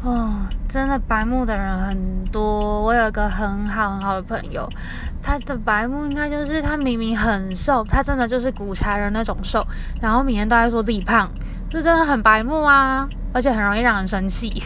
哦，真的白目的人很多。我有一个很好很好的朋友，他的白目应该就是他明明很瘦，他真的就是古柴人那种瘦，然后每天都在说自己胖，这真的很白目啊，而且很容易让人生气。